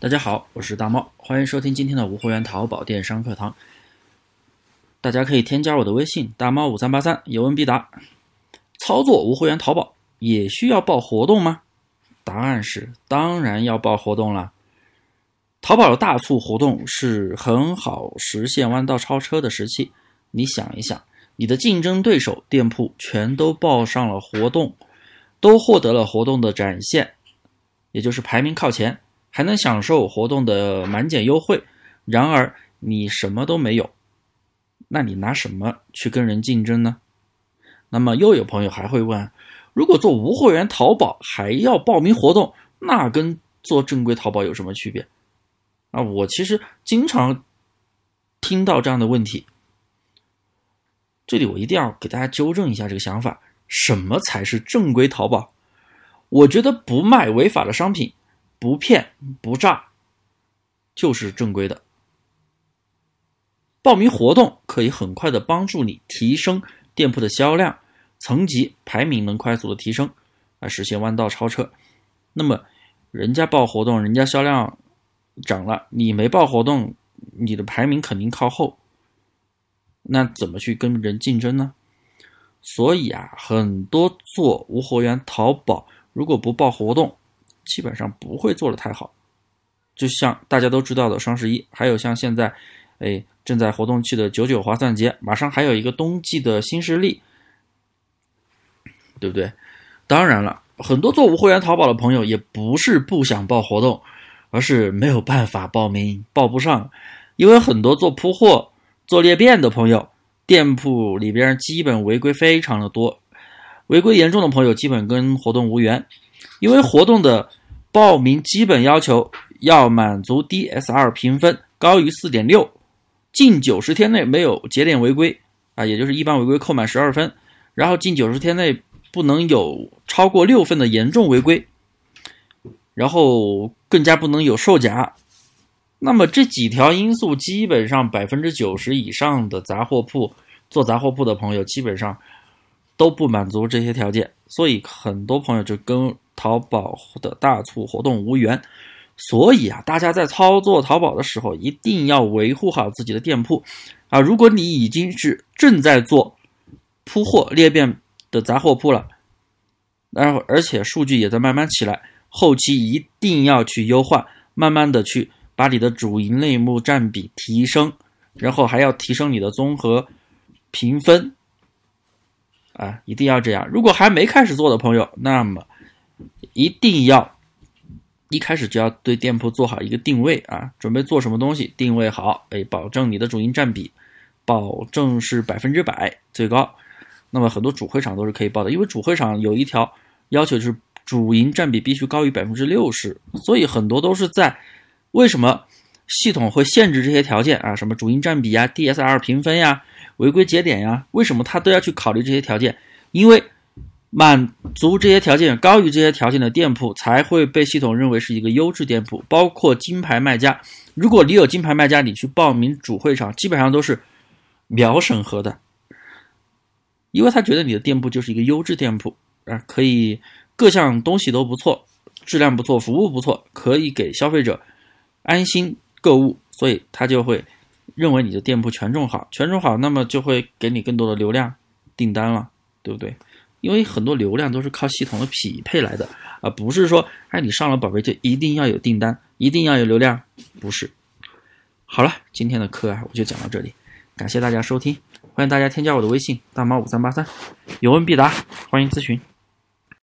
大家好，我是大猫，欢迎收听今天的无货源淘宝电商课堂。大家可以添加我的微信大猫五三八三，有问必答。操作无货源淘宝也需要报活动吗？答案是当然要报活动了。淘宝的大促活动是很好实现弯道超车的时期。你想一想，你的竞争对手店铺全都报上了活动，都获得了活动的展现，也就是排名靠前，还能享受活动的满减优惠。然而你什么都没有，那你拿什么去跟人竞争呢？那么又有朋友还会问：如果做无货源淘宝还要报名活动，那跟做正规淘宝有什么区别？啊，我其实经常听到这样的问题。这里我一定要给大家纠正一下这个想法：什么才是正规淘宝？我觉得不卖违法的商品，不骗不诈，就是正规的。报名活动可以很快的帮助你提升店铺的销量、层级排名，能快速的提升，来实现弯道超车。那么，人家报活动，人家销量。涨了，你没报活动，你的排名肯定靠后。那怎么去跟人竞争呢？所以啊，很多做无货源淘宝，如果不报活动，基本上不会做的太好。就像大家都知道的双十一，还有像现在，哎，正在活动期的九九划算节，马上还有一个冬季的新势力，对不对？当然了，很多做无货源淘宝的朋友也不是不想报活动。而是没有办法报名，报不上，因为很多做铺货、做裂变的朋友，店铺里边基本违规非常的多，违规严重的朋友基本跟活动无缘，因为活动的报名基本要求要满足 DSR 评分高于四点六，近九十天内没有节点违规啊，也就是一般违规扣满十二分，然后近九十天内不能有超过六分的严重违规。然后更加不能有售假，那么这几条因素基本上百分之九十以上的杂货铺做杂货铺的朋友基本上都不满足这些条件，所以很多朋友就跟淘宝的大促活动无缘。所以啊，大家在操作淘宝的时候一定要维护好自己的店铺啊！如果你已经是正在做铺货裂变的杂货铺了，然后而且数据也在慢慢起来。后期一定要去优化，慢慢的去把你的主营类目占比提升，然后还要提升你的综合评分，啊，一定要这样。如果还没开始做的朋友，那么一定要一开始就要对店铺做好一个定位啊，准备做什么东西，定位好，哎，保证你的主营占比，保证是百分之百最高。那么很多主会场都是可以报的，因为主会场有一条要求就是。主营占比必须高于百分之六十，所以很多都是在为什么系统会限制这些条件啊？什么主营占比呀、DSR 评分呀、违规节点呀？为什么他都要去考虑这些条件？因为满足这些条件、高于这些条件的店铺才会被系统认为是一个优质店铺，包括金牌卖家。如果你有金牌卖家，你去报名主会场，基本上都是秒审核的，因为他觉得你的店铺就是一个优质店铺啊，可以。各项东西都不错，质量不错，服务不错，可以给消费者安心购物，所以他就会认为你的店铺权重好，权重好，那么就会给你更多的流量订单了，对不对？因为很多流量都是靠系统的匹配来的，而不是说，哎，你上了宝贝就一定要有订单，一定要有流量，不是。好了，今天的课啊，我就讲到这里，感谢大家收听，欢迎大家添加我的微信大猫五三八三，有问必答，欢迎咨询。